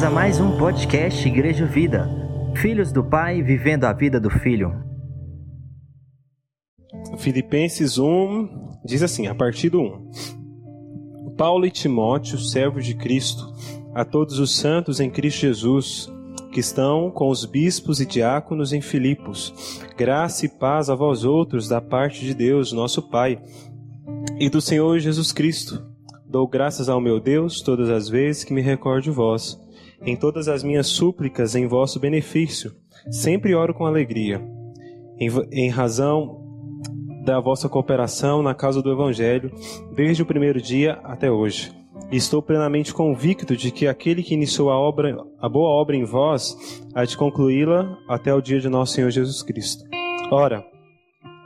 Bem-vindos a mais um podcast Igreja Vida. Filhos do Pai vivendo a vida do Filho. Filipenses 1 diz assim, a partir do 1. Paulo e Timóteo, servos de Cristo, a todos os santos em Cristo Jesus, que estão com os bispos e diáconos em Filipos. Graça e paz a vós outros da parte de Deus, nosso Pai, e do Senhor Jesus Cristo. Dou graças ao meu Deus todas as vezes que me recordo vós, em todas as minhas súplicas em vosso benefício. Sempre oro com alegria, em, em razão da vossa cooperação na causa do Evangelho, desde o primeiro dia até hoje. Estou plenamente convicto de que aquele que iniciou a obra, a boa obra em vós, há de concluí-la até o dia de nosso Senhor Jesus Cristo. Ora,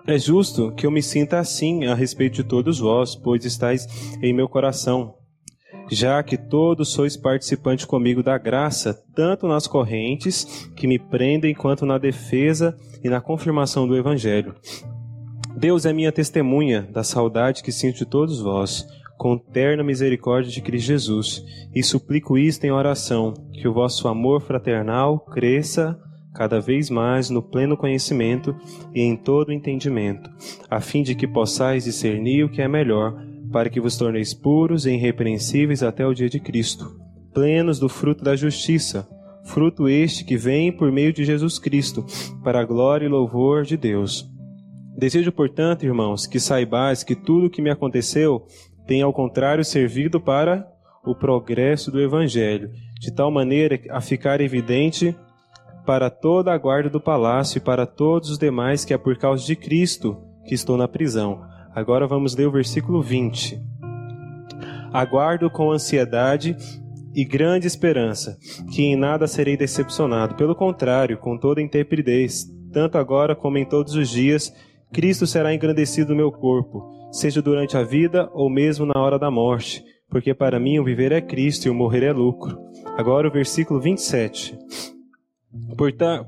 é justo que eu me sinta assim a respeito de todos vós, pois estáis em meu coração, já que todos sois participantes comigo da graça, tanto nas correntes que me prendem, quanto na defesa e na confirmação do Evangelho. Deus é minha testemunha da saudade que sinto de todos vós, com terna misericórdia de Cristo Jesus, e suplico isto em oração, que o vosso amor fraternal cresça cada vez mais no pleno conhecimento e em todo entendimento, a fim de que possais discernir o que é melhor, para que vos torneis puros e irrepreensíveis até o dia de Cristo, plenos do fruto da justiça, fruto este que vem por meio de Jesus Cristo, para a glória e louvor de Deus. Desejo, portanto, irmãos, que saibais que tudo o que me aconteceu tem ao contrário servido para o progresso do Evangelho, de tal maneira a ficar evidente para toda a guarda do palácio e para todos os demais que é por causa de Cristo que estou na prisão. Agora vamos ler o versículo 20. Aguardo com ansiedade e grande esperança, que em nada serei decepcionado. Pelo contrário, com toda intrepidez, tanto agora como em todos os dias, Cristo será engrandecido no meu corpo, seja durante a vida ou mesmo na hora da morte, porque para mim o viver é Cristo e o morrer é lucro. Agora o versículo 27.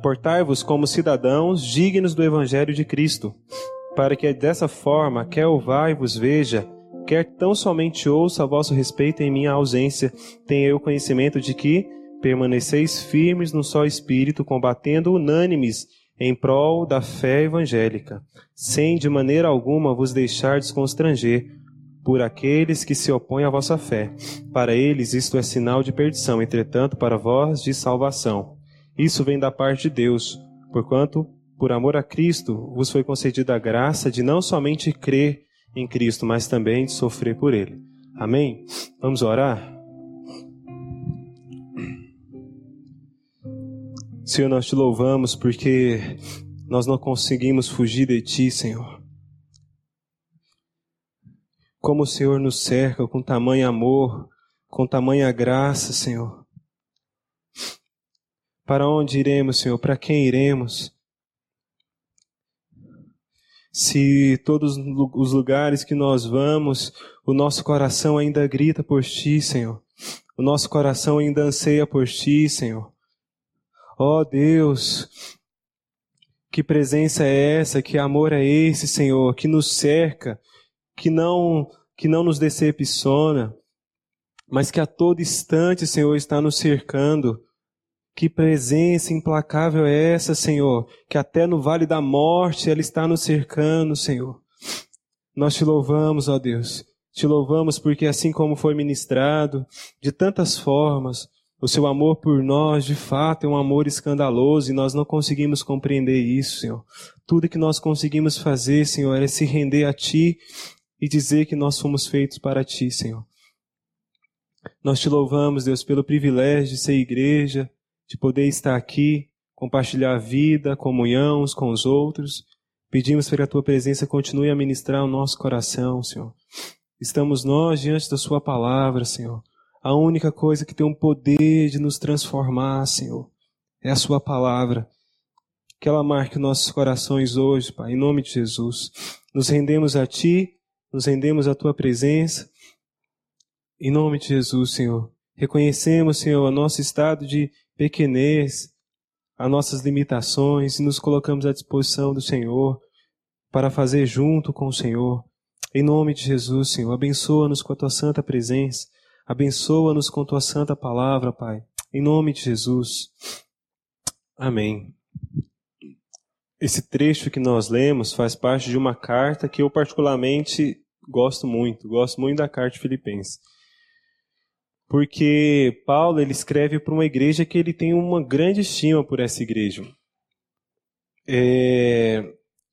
Portai-vos como cidadãos dignos do Evangelho de Cristo, para que dessa forma, quer o vai vos veja, quer tão somente ouça a vosso respeito em minha ausência, tenha eu conhecimento de que permaneceis firmes no só Espírito, combatendo unânimes em prol da fé evangélica, sem de maneira alguma vos deixar desconstranger por aqueles que se opõem à vossa fé. Para eles isto é sinal de perdição, entretanto para vós de salvação isso vem da parte de Deus, porquanto, por amor a Cristo, vos foi concedida a graça de não somente crer em Cristo, mas também de sofrer por Ele. Amém? Vamos orar? Senhor, nós te louvamos porque nós não conseguimos fugir de Ti, Senhor. Como o Senhor nos cerca com tamanho amor, com tamanha graça, Senhor. Para onde iremos, Senhor? Para quem iremos? Se todos os lugares que nós vamos, o nosso coração ainda grita por Ti, Senhor. O nosso coração ainda anseia por Ti, Senhor. Ó oh, Deus, que presença é essa? Que amor é esse, Senhor? Que nos cerca, que não que não nos decepciona, mas que a todo instante, Senhor, está nos cercando. Que presença implacável é essa, Senhor, que até no vale da morte ela está nos cercando, Senhor. Nós te louvamos, ó Deus. Te louvamos porque assim como foi ministrado, de tantas formas, o seu amor por nós, de fato, é um amor escandaloso e nós não conseguimos compreender isso, Senhor. Tudo que nós conseguimos fazer, Senhor, é se render a Ti e dizer que nós fomos feitos para Ti, Senhor. Nós te louvamos, Deus, pelo privilégio de ser igreja, de poder estar aqui, compartilhar a vida, comunhão uns com os outros. Pedimos para que a tua presença continue a ministrar o nosso coração, Senhor. Estamos nós diante da Sua palavra, Senhor. A única coisa que tem o poder de nos transformar, Senhor, é a Sua palavra. Que ela marque nossos corações hoje, Pai, em nome de Jesus. Nos rendemos a Ti, nos rendemos à Tua presença. Em nome de Jesus, Senhor. Reconhecemos, Senhor, o nosso estado de pequenez, as nossas limitações e nos colocamos à disposição do Senhor para fazer junto com o Senhor. Em nome de Jesus, Senhor, abençoa-nos com a tua santa presença, abençoa-nos com a tua santa palavra, Pai. Em nome de Jesus. Amém. Esse trecho que nós lemos faz parte de uma carta que eu particularmente gosto muito. Gosto muito da carta de Filipenses. Porque Paulo ele escreve para uma igreja que ele tem uma grande estima por essa igreja. É,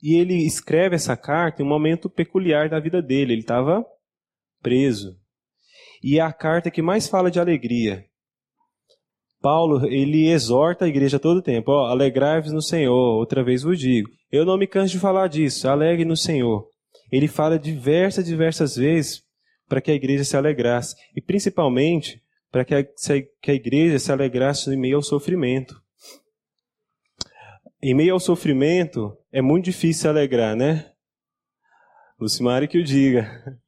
e ele escreve essa carta em um momento peculiar da vida dele. Ele estava preso. E é a carta que mais fala de alegria. Paulo, ele exorta a igreja todo o tempo, ó, alegrai-vos no Senhor, outra vez vos digo. Eu não me canso de falar disso, alegre no Senhor. Ele fala diversas, diversas vezes para que a igreja se alegrasse, e principalmente para que a, que a igreja se alegrasse em meio ao sofrimento. Em meio ao sofrimento, é muito difícil se alegrar, né? Lucimari que o diga.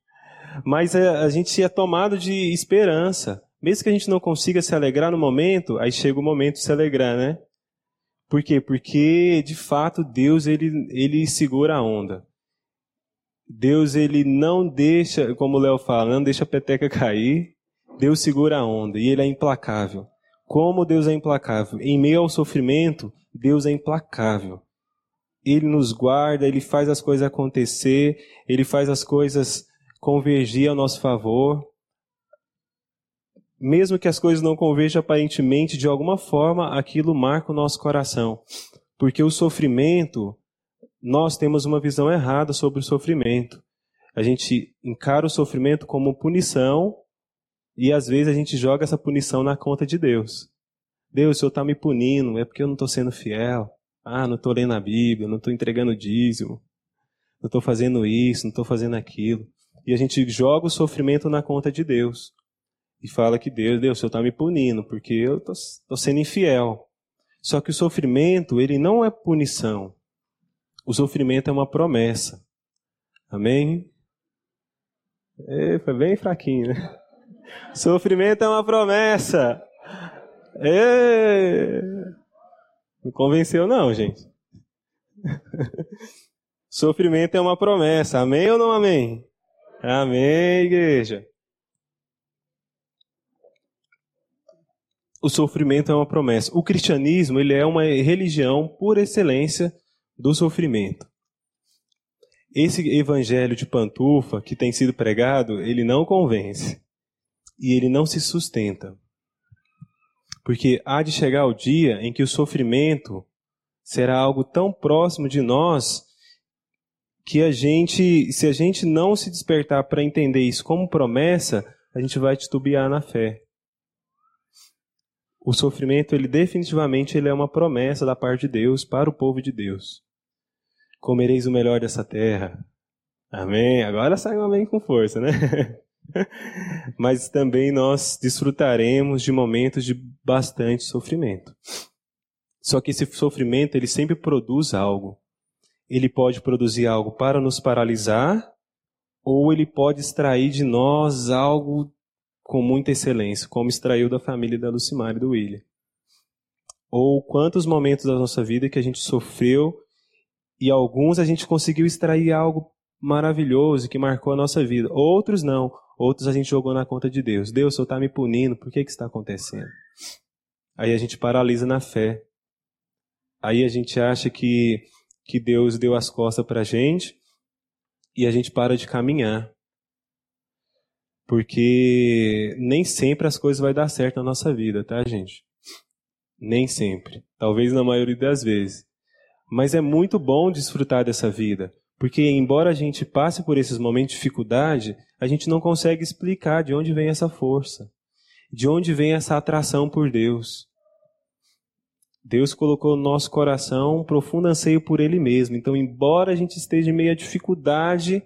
Mas a, a gente é tomado de esperança. Mesmo que a gente não consiga se alegrar no momento, aí chega o momento de se alegrar, né? Por quê? Porque, de fato, Deus, ele, ele segura a onda. Deus, ele não deixa, como o Léo fala, não deixa a peteca cair. Deus segura a onda e ele é implacável. Como Deus é implacável? Em meio ao sofrimento, Deus é implacável. Ele nos guarda, ele faz as coisas acontecer, ele faz as coisas convergir ao nosso favor mesmo que as coisas não converjam aparentemente, de alguma forma aquilo marca o nosso coração. Porque o sofrimento, nós temos uma visão errada sobre o sofrimento. A gente encara o sofrimento como punição e às vezes a gente joga essa punição na conta de Deus. Deus, o Senhor está me punindo, é porque eu não estou sendo fiel. Ah, não estou lendo a Bíblia, não estou entregando dízimo, não estou fazendo isso, não estou fazendo aquilo. E a gente joga o sofrimento na conta de Deus e fala que Deus, Deus, o Senhor está me punindo porque eu estou sendo infiel. Só que o sofrimento, ele não é punição. O sofrimento é uma promessa. Amém? É, foi bem fraquinho, né? Sofrimento é uma promessa. É... Não convenceu não, gente. Sofrimento é uma promessa. Amém ou não amém? Amém, igreja. o sofrimento é uma promessa. O cristianismo ele é uma religião por excelência do sofrimento. Esse evangelho de pantufa que tem sido pregado, ele não convence e ele não se sustenta. Porque há de chegar o dia em que o sofrimento será algo tão próximo de nós que a gente, se a gente não se despertar para entender isso como promessa, a gente vai titubear na fé o sofrimento, ele definitivamente ele é uma promessa da parte de Deus para o povo de Deus. Comereis o melhor dessa terra. Amém. Agora sai um amém com força, né? Mas também nós desfrutaremos de momentos de bastante sofrimento. Só que esse sofrimento, ele sempre produz algo. Ele pode produzir algo para nos paralisar, ou ele pode extrair de nós algo com muita excelência, como extraiu da família da Lucimar e do William. Ou quantos momentos da nossa vida que a gente sofreu e alguns a gente conseguiu extrair algo maravilhoso que marcou a nossa vida. Outros não. Outros a gente jogou na conta de Deus. Deus, o Senhor está me punindo, por que, que está acontecendo? Aí a gente paralisa na fé. Aí a gente acha que, que Deus deu as costas para a gente e a gente para de caminhar. Porque nem sempre as coisas vão dar certo na nossa vida, tá, gente? Nem sempre. Talvez na maioria das vezes. Mas é muito bom desfrutar dessa vida. Porque, embora a gente passe por esses momentos de dificuldade, a gente não consegue explicar de onde vem essa força. De onde vem essa atração por Deus. Deus colocou no nosso coração um profundo anseio por Ele mesmo. Então, embora a gente esteja em meio à dificuldade,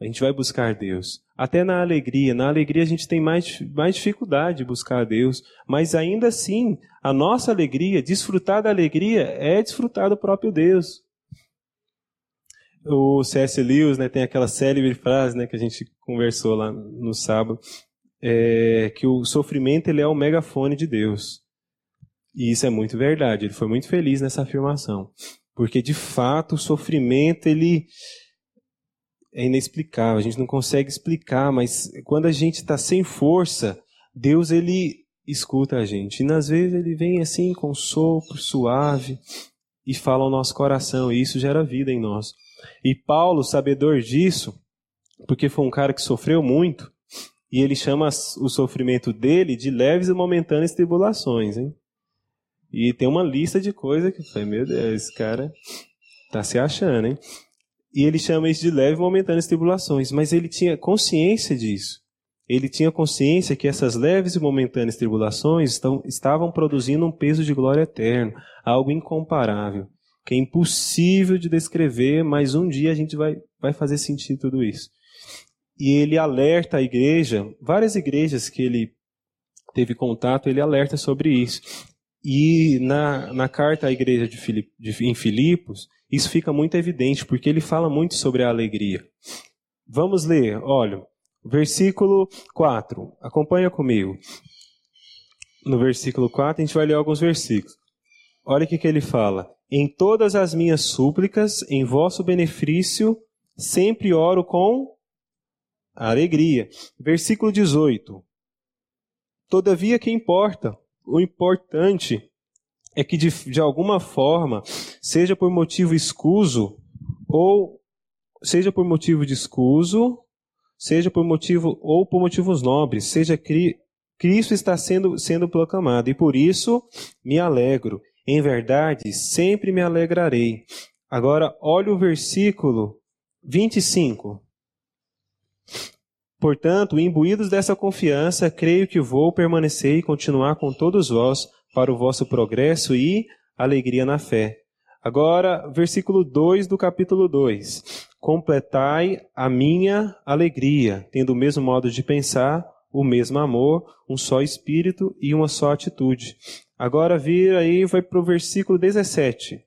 a gente vai buscar Deus. Até na alegria. Na alegria a gente tem mais, mais dificuldade de buscar a Deus. Mas ainda assim, a nossa alegria, desfrutar da alegria, é desfrutar do próprio Deus. O C.S. Lewis né, tem aquela célebre frase né, que a gente conversou lá no sábado, é, que o sofrimento ele é o megafone de Deus. E isso é muito verdade. Ele foi muito feliz nessa afirmação. Porque, de fato, o sofrimento ele é inexplicável, a gente não consegue explicar, mas quando a gente está sem força, Deus ele escuta a gente. E às vezes ele vem assim com um sopro suave e fala ao nosso coração, e isso gera vida em nós. E Paulo, sabedor disso, porque foi um cara que sofreu muito, e ele chama o sofrimento dele de leves e momentâneas tribulações, hein? E tem uma lista de coisas que foi, meu Deus, esse cara tá se achando, hein? E ele chama isso de leves e momentâneas tribulações, mas ele tinha consciência disso. Ele tinha consciência que essas leves e momentâneas tribulações estão, estavam produzindo um peso de glória eterno, algo incomparável, que é impossível de descrever, mas um dia a gente vai, vai fazer sentido tudo isso e ele alerta a igreja, várias igrejas que ele teve contato, ele alerta sobre isso. E na, na carta à igreja de, Filip, de em Filipos, isso fica muito evidente, porque ele fala muito sobre a alegria. Vamos ler, olha, versículo 4, acompanha comigo. No versículo 4, a gente vai ler alguns versículos. Olha o que, que ele fala. Em todas as minhas súplicas, em vosso benefício, sempre oro com alegria. Versículo 18. Todavia, que importa? O importante é que, de, de alguma forma, seja por motivo escuso, ou seja por motivo de escuso, seja por motivo ou por motivos nobres, seja cri, Cristo está sendo, sendo proclamado, e por isso me alegro. Em verdade, sempre me alegrarei. Agora, olha o versículo 25. Portanto, imbuídos dessa confiança, creio que vou permanecer e continuar com todos vós para o vosso progresso e alegria na fé. Agora, versículo 2 do capítulo 2. Completai a minha alegria, tendo o mesmo modo de pensar, o mesmo amor, um só espírito e uma só atitude. Agora vira aí, vai para o versículo 17.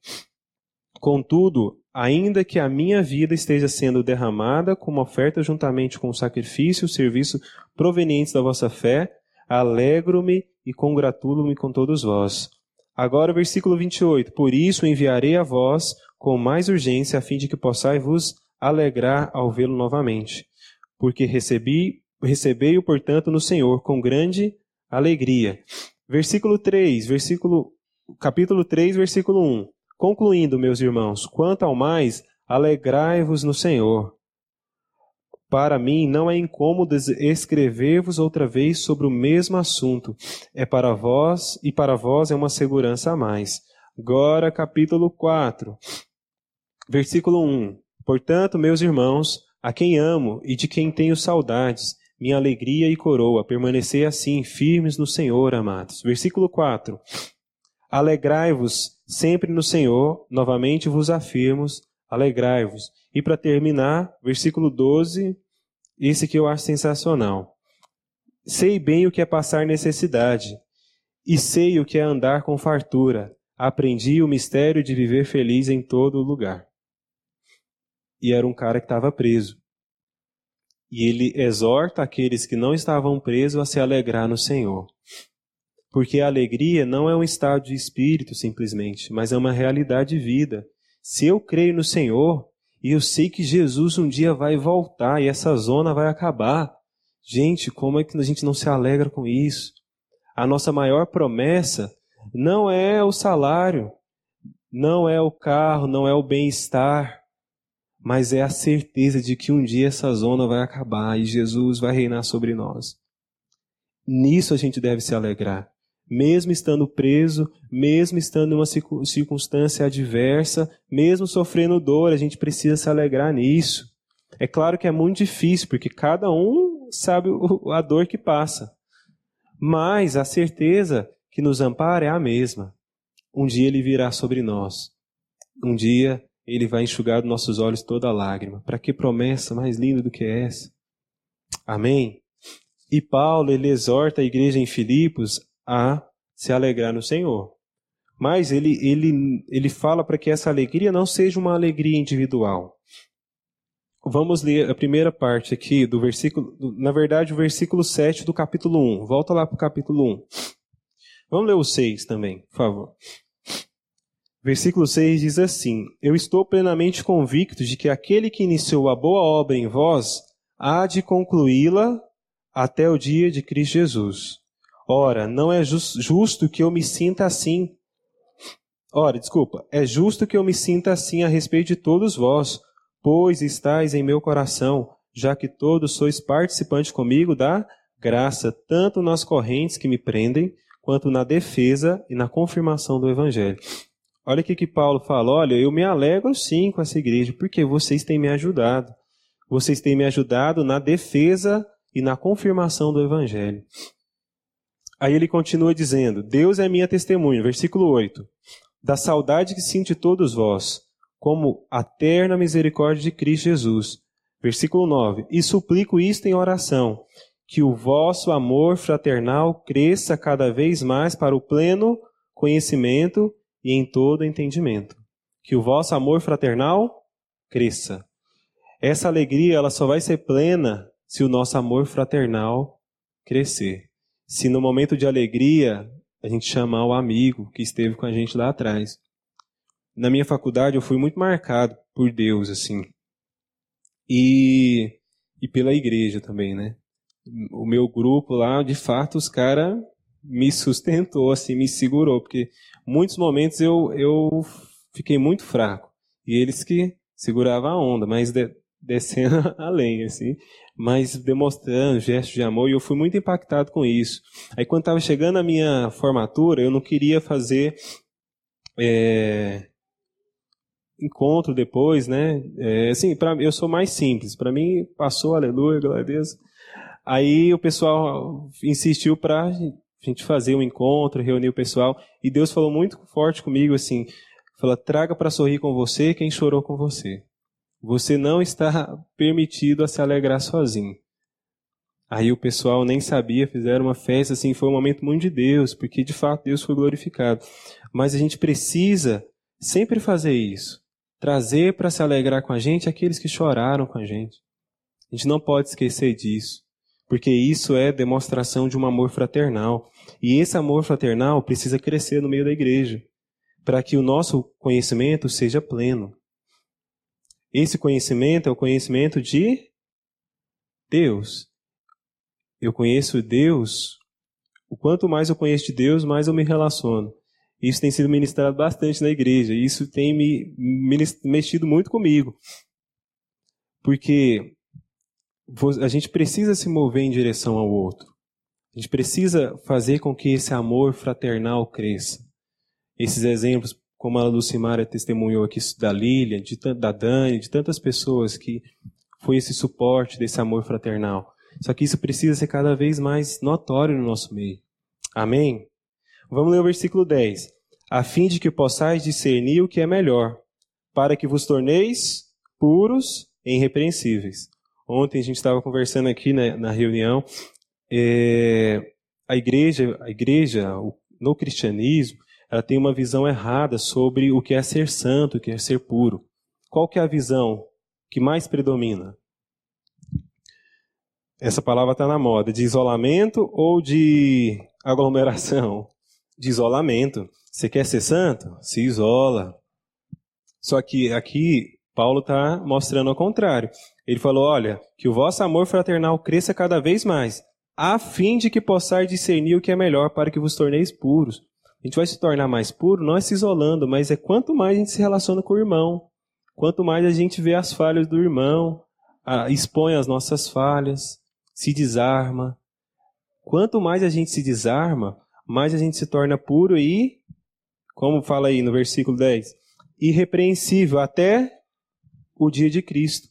Contudo, ainda que a minha vida esteja sendo derramada como oferta juntamente com o sacrifício e o serviço provenientes da vossa fé, alegro-me e congratulo-me com todos vós. Agora, versículo 28. Por isso enviarei a vós com mais urgência, a fim de que possais vos alegrar ao vê-lo novamente. Porque recebi, recebei-o, portanto, no Senhor com grande alegria. Versículo 3, versículo, capítulo 3, versículo 1. Concluindo, meus irmãos, quanto ao mais, alegrai-vos no Senhor. Para mim não é incômodo escrever-vos outra vez sobre o mesmo assunto. É para vós e para vós é uma segurança a mais. Agora, capítulo 4, versículo 1. Portanto, meus irmãos, a quem amo e de quem tenho saudades, minha alegria e coroa, permanecer assim, firmes no Senhor, amados. Versículo 4. Alegrai-vos sempre no Senhor, novamente vos afirmo, alegrai-vos. E para terminar, versículo 12, esse que eu acho sensacional. Sei bem o que é passar necessidade, e sei o que é andar com fartura. Aprendi o mistério de viver feliz em todo lugar. E era um cara que estava preso. E ele exorta aqueles que não estavam presos a se alegrar no Senhor. Porque a alegria não é um estado de espírito simplesmente, mas é uma realidade de vida. Se eu creio no Senhor e eu sei que Jesus um dia vai voltar e essa zona vai acabar, gente, como é que a gente não se alegra com isso? A nossa maior promessa não é o salário, não é o carro, não é o bem-estar, mas é a certeza de que um dia essa zona vai acabar e Jesus vai reinar sobre nós. Nisso a gente deve se alegrar mesmo estando preso, mesmo estando em uma circunstância adversa, mesmo sofrendo dor, a gente precisa se alegrar nisso. É claro que é muito difícil, porque cada um sabe a dor que passa. Mas a certeza que nos ampara é a mesma. Um dia ele virá sobre nós. Um dia ele vai enxugar dos nossos olhos toda lágrima. Para que promessa mais linda do que essa? Amém? E Paulo, ele exorta a igreja em Filipos a se alegrar no Senhor. Mas ele, ele, ele fala para que essa alegria não seja uma alegria individual. Vamos ler a primeira parte aqui do versículo, na verdade, o versículo 7 do capítulo 1. Volta lá para o capítulo 1. Vamos ler o 6 também, por favor. Versículo 6 diz assim: Eu estou plenamente convicto de que aquele que iniciou a boa obra em vós há de concluí-la até o dia de Cristo Jesus. Ora, não é justo que eu me sinta assim. Ora, desculpa, é justo que eu me sinta assim a respeito de todos vós, pois estáis em meu coração, já que todos sois participantes comigo da graça, tanto nas correntes que me prendem, quanto na defesa e na confirmação do Evangelho. Olha o que Paulo fala: olha, eu me alegro sim com essa igreja, porque vocês têm me ajudado. Vocês têm me ajudado na defesa e na confirmação do Evangelho. Aí ele continua dizendo: Deus é minha testemunha, versículo 8, da saudade que sinto de todos vós, como a terna misericórdia de Cristo Jesus. Versículo 9: E suplico isto em oração, que o vosso amor fraternal cresça cada vez mais para o pleno conhecimento e em todo entendimento. Que o vosso amor fraternal cresça. Essa alegria ela só vai ser plena se o nosso amor fraternal crescer. Se no momento de alegria a gente chamar o amigo que esteve com a gente lá atrás. Na minha faculdade eu fui muito marcado por Deus assim. E e pela igreja também, né? o meu grupo lá, de fato, os caras me sustentou, assim, me segurou, porque muitos momentos eu, eu fiquei muito fraco. E eles que seguravam a onda, mas de, descendo além, assim, mas demonstrando gestos de amor, e eu fui muito impactado com isso. Aí quando estava chegando a minha formatura, eu não queria fazer é, encontro depois, né? É, assim, pra, eu sou mais simples. Para mim, passou, aleluia, glória a Deus. Aí o pessoal insistiu para a gente fazer um encontro, reunir o pessoal, e Deus falou muito forte comigo assim, falou: "Traga para sorrir com você quem chorou com você. Você não está permitido a se alegrar sozinho." Aí o pessoal nem sabia, fizeram uma festa assim, foi um momento muito de Deus, porque de fato Deus foi glorificado. Mas a gente precisa sempre fazer isso, trazer para se alegrar com a gente aqueles que choraram com a gente. A gente não pode esquecer disso porque isso é demonstração de um amor fraternal. E esse amor fraternal precisa crescer no meio da igreja, para que o nosso conhecimento seja pleno. Esse conhecimento é o conhecimento de Deus. Eu conheço Deus, o quanto mais eu conheço de Deus, mais eu me relaciono. Isso tem sido ministrado bastante na igreja, isso tem me mexido muito comigo. Porque a gente precisa se mover em direção ao outro. A gente precisa fazer com que esse amor fraternal cresça. Esses exemplos, como a Lucimara testemunhou aqui da Lília, de, da Dani, de tantas pessoas que foi esse suporte desse amor fraternal. Só que isso precisa ser cada vez mais notório no nosso meio. Amém? Vamos ler o versículo 10. A fim de que possais discernir o que é melhor, para que vos torneis puros e irrepreensíveis Ontem a gente estava conversando aqui né, na reunião, é, a igreja, a igreja no cristianismo, ela tem uma visão errada sobre o que é ser santo, o que é ser puro. Qual que é a visão que mais predomina? Essa palavra está na moda, de isolamento ou de aglomeração? De isolamento. Você quer ser santo? Se isola. Só que aqui Paulo está mostrando ao contrário. Ele falou: olha, que o vosso amor fraternal cresça cada vez mais, a fim de que possais discernir o que é melhor para que vos torneis puros. A gente vai se tornar mais puro não é se isolando, mas é quanto mais a gente se relaciona com o irmão, quanto mais a gente vê as falhas do irmão, expõe as nossas falhas, se desarma. Quanto mais a gente se desarma, mais a gente se torna puro e, como fala aí no versículo 10, irrepreensível até o dia de Cristo.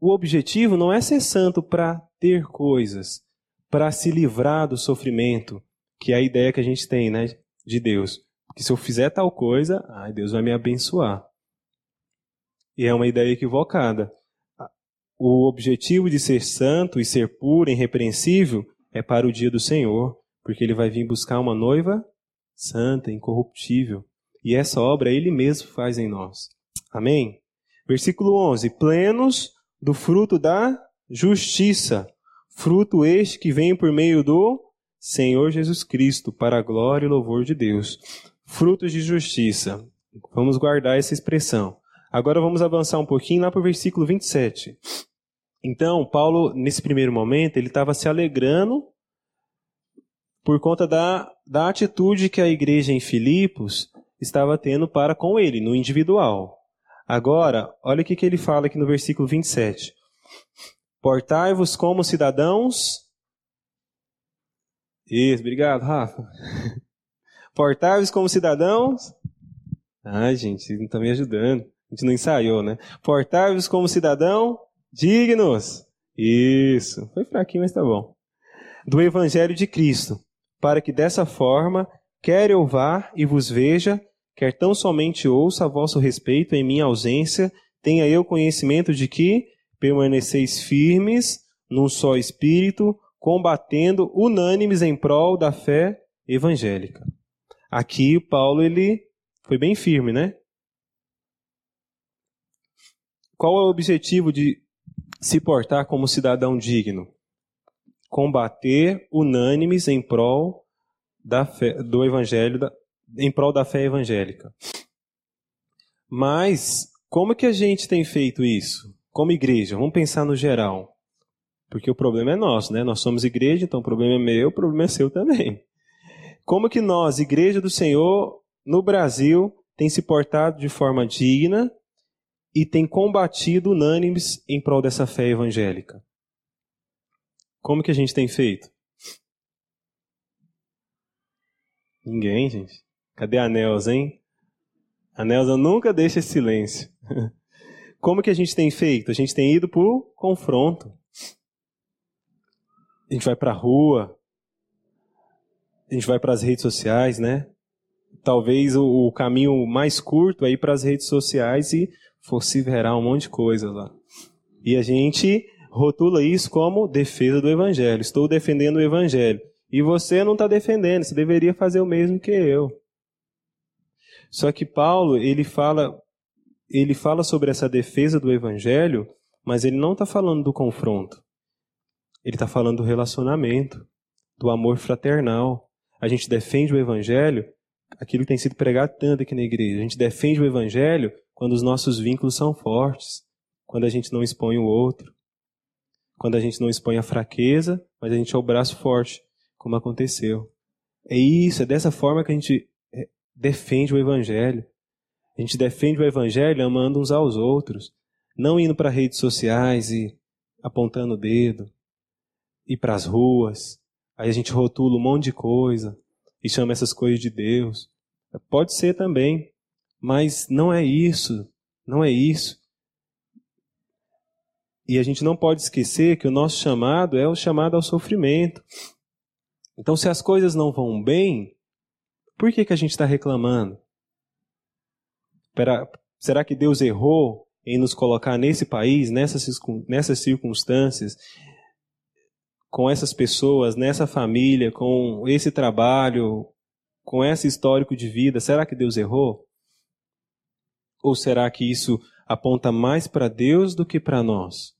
O objetivo não é ser santo para ter coisas, para se livrar do sofrimento, que é a ideia que a gente tem, né, de Deus. Que se eu fizer tal coisa, ai, Deus vai me abençoar. E é uma ideia equivocada. O objetivo de ser santo e ser puro, irrepreensível, é para o dia do Senhor, porque ele vai vir buscar uma noiva santa, incorruptível. E essa obra ele mesmo faz em nós. Amém? Versículo 11: Plenos do fruto da justiça, fruto este que vem por meio do Senhor Jesus Cristo, para a glória e louvor de Deus. Frutos de justiça. Vamos guardar essa expressão. Agora vamos avançar um pouquinho lá para o versículo 27. Então, Paulo, nesse primeiro momento, ele estava se alegrando por conta da, da atitude que a igreja em Filipos estava tendo para com ele, no individual. Agora, olha o que, que ele fala aqui no versículo 27. Portai-vos como cidadãos. Isso, obrigado, Rafa. Portai-vos como cidadãos. Ai, gente, não estão me ajudando. A gente não ensaiou, né? Portai-vos como cidadão dignos. Isso. Foi fraquinho, mas tá bom. Do Evangelho de Cristo, para que dessa forma, quer eu vá e vos veja, quer tão somente ouça a vosso respeito em minha ausência, tenha eu conhecimento de que permaneceis firmes num só espírito, combatendo unânimes em prol da fé evangélica. Aqui Paulo ele foi bem firme, né? Qual é o objetivo de se portar como cidadão digno? Combater unânimes em prol da fé, do evangelho, da, em prol da fé evangélica. Mas como que a gente tem feito isso? Como igreja, vamos pensar no geral. Porque o problema é nosso, né? Nós somos igreja, então o problema é meu, o problema é seu também. Como que nós, igreja do Senhor, no Brasil, tem se portado de forma digna e tem combatido unânimes em prol dessa fé evangélica? Como que a gente tem feito? Ninguém, gente. Cadê a Nelza, hein? A Nelza nunca deixa esse silêncio. Como que a gente tem feito? A gente tem ido por confronto. A gente vai para a rua, a gente vai para as redes sociais, né? Talvez o, o caminho mais curto é ir para as redes sociais e vociferar um monte de coisa lá. E a gente rotula isso como defesa do evangelho. Estou defendendo o evangelho. E você não está defendendo, você deveria fazer o mesmo que eu. Só que Paulo, ele fala ele fala sobre essa defesa do evangelho, mas ele não está falando do confronto. Ele está falando do relacionamento, do amor fraternal. A gente defende o evangelho, aquilo que tem sido pregado tanto aqui na igreja. A gente defende o evangelho quando os nossos vínculos são fortes, quando a gente não expõe o outro, quando a gente não expõe a fraqueza, mas a gente é o braço forte, como aconteceu. É isso, é dessa forma que a gente é, defende o evangelho. A gente defende o evangelho amando uns aos outros, não indo para redes sociais e apontando o dedo, ir para as ruas, aí a gente rotula um monte de coisa e chama essas coisas de Deus. Pode ser também, mas não é isso, não é isso. E a gente não pode esquecer que o nosso chamado é o chamado ao sofrimento. Então, se as coisas não vão bem, por que, que a gente está reclamando? Será que Deus errou em nos colocar nesse país, nessas, nessas circunstâncias, com essas pessoas, nessa família, com esse trabalho, com esse histórico de vida? Será que Deus errou? Ou será que isso aponta mais para Deus do que para nós?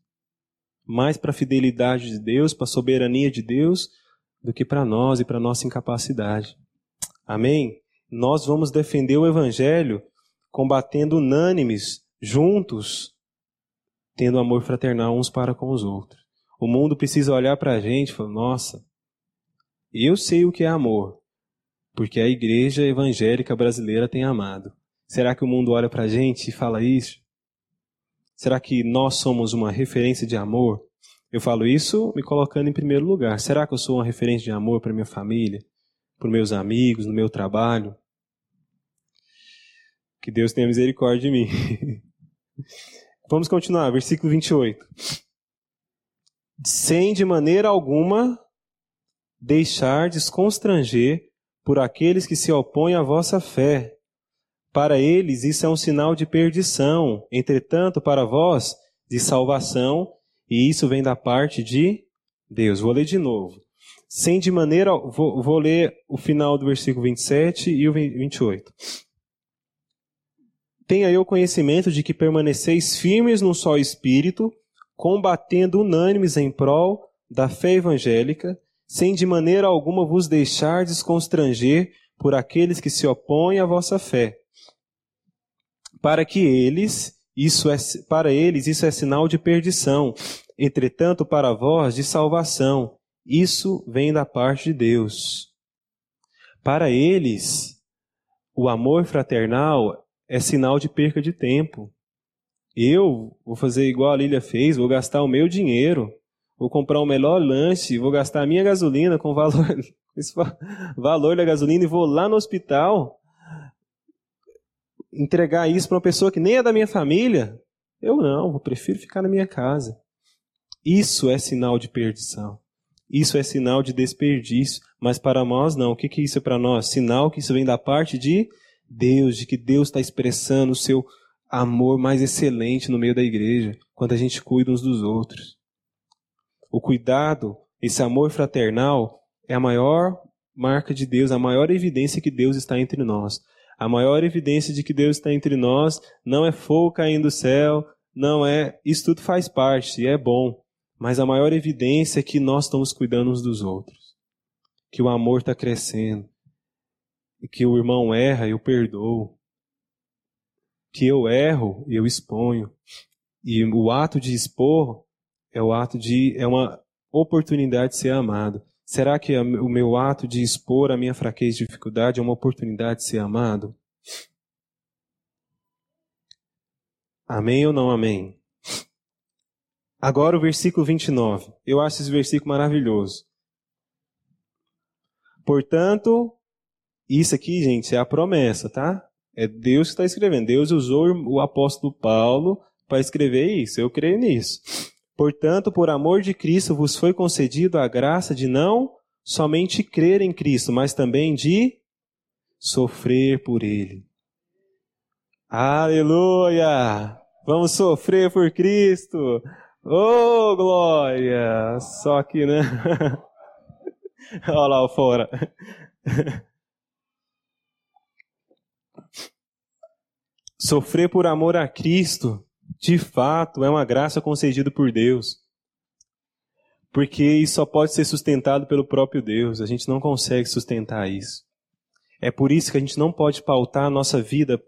Mais para a fidelidade de Deus, para a soberania de Deus, do que para nós e para nossa incapacidade. Amém? Nós vamos defender o Evangelho combatendo unânimes, juntos, tendo amor fraternal uns para com os outros. O mundo precisa olhar para a gente e falar: nossa, eu sei o que é amor, porque a igreja evangélica brasileira tem amado. Será que o mundo olha para a gente e fala isso? Será que nós somos uma referência de amor? Eu falo isso me colocando em primeiro lugar. Será que eu sou uma referência de amor para minha família, para meus amigos, no meu trabalho? Que Deus tenha misericórdia de mim. Vamos continuar, versículo 28. Sem de maneira alguma deixar desconstranger por aqueles que se opõem à vossa fé. Para eles isso é um sinal de perdição, entretanto, para vós, de salvação, e isso vem da parte de Deus. Vou ler de novo. Sem de maneira. Vou, vou ler o final do versículo 27 e o 28. Tenha eu conhecimento de que permaneceis firmes num só espírito, combatendo unânimes em prol da fé evangélica, sem de maneira alguma vos deixar desconstranger por aqueles que se opõem à vossa fé. Para que eles, isso é, para eles isso é sinal de perdição, entretanto para vós de salvação. Isso vem da parte de Deus. Para eles, o amor fraternal é sinal de perca de tempo. Eu vou fazer igual a Lília fez, vou gastar o meu dinheiro, vou comprar o melhor lanche, vou gastar a minha gasolina com valor, esse valor da gasolina e vou lá no hospital entregar isso para uma pessoa que nem é da minha família. Eu não, eu prefiro ficar na minha casa. Isso é sinal de perdição. Isso é sinal de desperdício. Mas para nós, não. O que, que isso é para nós? Sinal que isso vem da parte de Deus, de que Deus está expressando o seu amor mais excelente no meio da igreja, quando a gente cuida uns dos outros. O cuidado, esse amor fraternal, é a maior marca de Deus, a maior evidência que Deus está entre nós. A maior evidência de que Deus está entre nós não é fogo caindo do céu, não é. Isso tudo faz parte e é bom. Mas a maior evidência é que nós estamos cuidando uns dos outros. Que o amor está crescendo. E que o irmão erra, eu perdoo. Que eu erro, eu exponho. E o ato de expor é o ato de. é uma oportunidade de ser amado. Será que o meu ato de expor a minha fraqueza e dificuldade é uma oportunidade de ser amado? Amém ou não amém? Agora o versículo 29. Eu acho esse versículo maravilhoso. Portanto, isso aqui, gente, é a promessa, tá? É Deus que está escrevendo. Deus usou o apóstolo Paulo para escrever isso. Eu creio nisso. Portanto, por amor de Cristo, vos foi concedido a graça de não somente crer em Cristo, mas também de sofrer por Ele. Aleluia! Vamos sofrer por Cristo. Oh, glória! Só que, né? Olha lá fora. Sofrer por amor a Cristo, de fato, é uma graça concedida por Deus. Porque isso só pode ser sustentado pelo próprio Deus. A gente não consegue sustentar isso. É por isso que a gente não pode pautar a nossa vida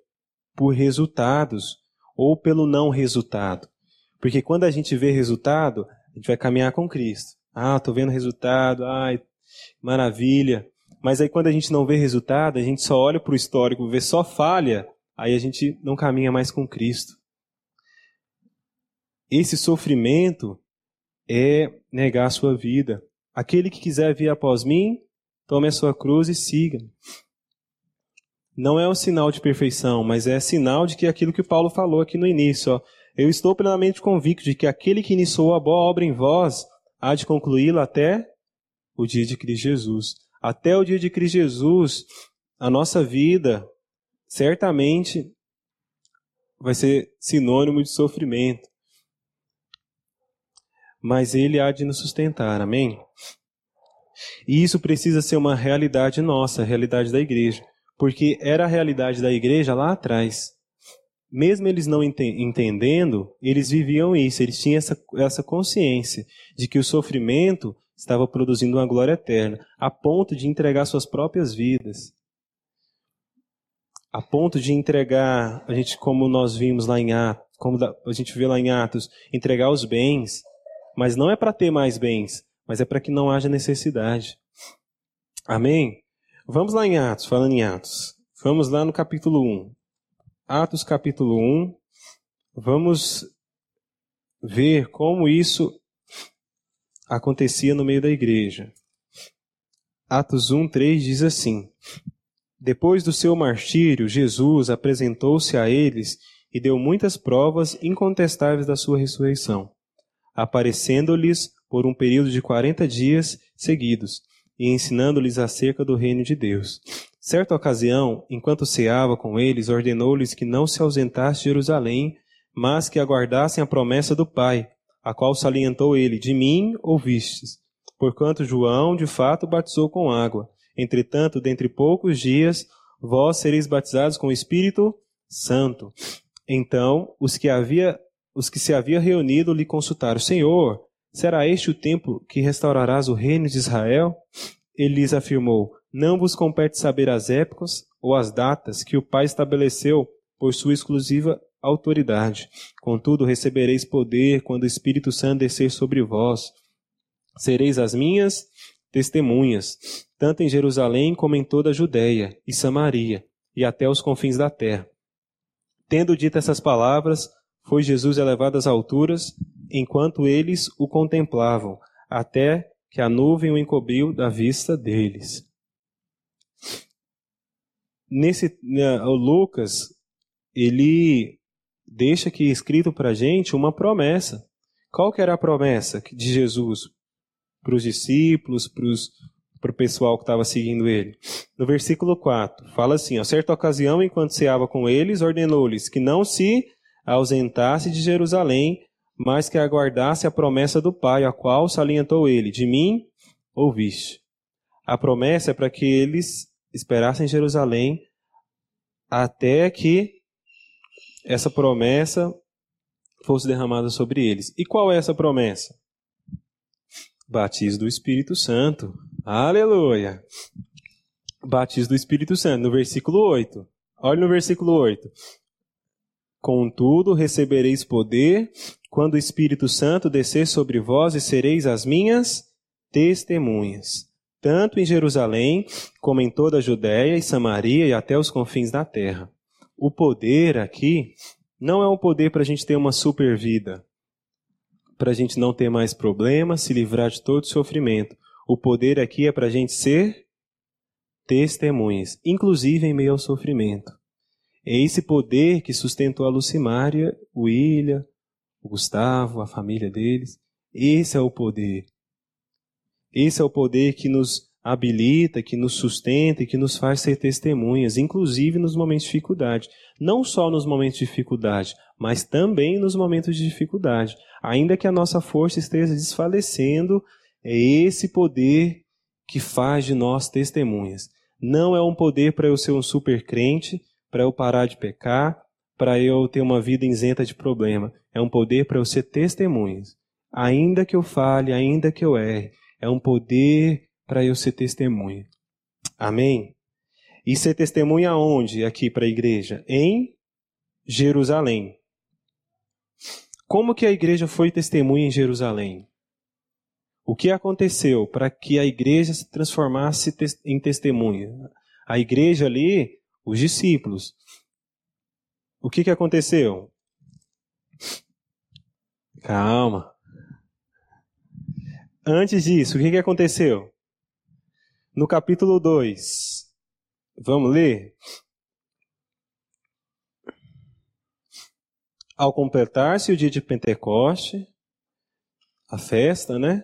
por resultados ou pelo não resultado. Porque quando a gente vê resultado, a gente vai caminhar com Cristo. Ah, estou vendo resultado, ai, maravilha. Mas aí quando a gente não vê resultado, a gente só olha para o histórico, vê só falha, aí a gente não caminha mais com Cristo. Esse sofrimento é negar a sua vida. Aquele que quiser vir após mim, tome a sua cruz e siga não é um sinal de perfeição, mas é sinal de que aquilo que Paulo falou aqui no início, ó, eu estou plenamente convicto de que aquele que iniciou a boa obra em vós há de concluí-la até o dia de Cristo Jesus. Até o dia de Cristo Jesus, a nossa vida certamente vai ser sinônimo de sofrimento. Mas ele há de nos sustentar, amém? E isso precisa ser uma realidade nossa, a realidade da igreja porque era a realidade da igreja lá atrás. Mesmo eles não ente entendendo, eles viviam isso, eles tinham essa, essa consciência de que o sofrimento estava produzindo uma glória eterna, a ponto de entregar suas próprias vidas. A ponto de entregar, a gente como nós vimos lá em Atos, como a gente vê lá em Atos, entregar os bens, mas não é para ter mais bens, mas é para que não haja necessidade. Amém? Vamos lá em Atos, falando em Atos. Vamos lá no capítulo 1. Atos capítulo 1. Vamos ver como isso acontecia no meio da igreja. Atos 1, 3 diz assim: Depois do seu martírio, Jesus apresentou-se a eles e deu muitas provas incontestáveis da sua ressurreição, aparecendo-lhes por um período de quarenta dias seguidos e ensinando-lhes acerca do reino de Deus. Certa ocasião, enquanto ceava com eles, ordenou-lhes que não se ausentasse de Jerusalém, mas que aguardassem a promessa do Pai, a qual salientou ele: De mim ouvistes. Porquanto João, de fato, batizou com água. Entretanto, dentre poucos dias, vós sereis batizados com o Espírito Santo. Então, os que havia os que se havia reunido lhe consultaram: Senhor, Será este o tempo que restaurarás o reino de Israel? Ele lhes afirmou: Não vos compete saber as épocas ou as datas que o Pai estabeleceu por sua exclusiva autoridade. Contudo, recebereis poder quando o Espírito Santo descer sobre vós. Sereis as minhas testemunhas, tanto em Jerusalém como em toda a Judéia e Samaria, e até os confins da terra. Tendo dito essas palavras, foi Jesus elevado às alturas, enquanto eles o contemplavam, até que a nuvem o encobriu da vista deles. Nesse, né, Lucas, ele deixa aqui escrito para a gente uma promessa. Qual que era a promessa de Jesus para os discípulos, para o pessoal que estava seguindo ele? No versículo 4, fala assim: A certa ocasião, enquanto ceava com eles, ordenou-lhes que não se ausentasse de Jerusalém, mas que aguardasse a promessa do Pai, a qual salientou ele: De mim ouviste. A promessa é para que eles esperassem em Jerusalém até que essa promessa fosse derramada sobre eles. E qual é essa promessa? Batismo do Espírito Santo. Aleluia! Batismo do Espírito Santo, no versículo 8. Olha no versículo 8. Contudo, recebereis poder quando o Espírito Santo descer sobre vós e sereis as minhas testemunhas, tanto em Jerusalém como em toda a Judéia e Samaria e até os confins da terra. O poder aqui não é um poder para a gente ter uma super vida, para a gente não ter mais problemas, se livrar de todo sofrimento. O poder aqui é para a gente ser testemunhas, inclusive em meio ao sofrimento. É esse poder que sustentou a Lucimária, o William, o Gustavo, a família deles. Esse é o poder. Esse é o poder que nos habilita, que nos sustenta e que nos faz ser testemunhas, inclusive nos momentos de dificuldade. Não só nos momentos de dificuldade, mas também nos momentos de dificuldade. Ainda que a nossa força esteja desfalecendo, é esse poder que faz de nós testemunhas. Não é um poder para eu ser um super crente, para eu parar de pecar, para eu ter uma vida isenta de problema. É um poder para eu ser testemunhas. Ainda que eu fale, ainda que eu erre, é um poder para eu ser testemunha. Amém? E ser testemunha onde aqui para a igreja? Em Jerusalém. Como que a igreja foi testemunha em Jerusalém? O que aconteceu para que a igreja se transformasse em testemunha? A igreja ali os discípulos. O que, que aconteceu? Calma. Antes disso, o que, que aconteceu? No capítulo 2, vamos ler? Ao completar-se o dia de Pentecoste, a festa, né?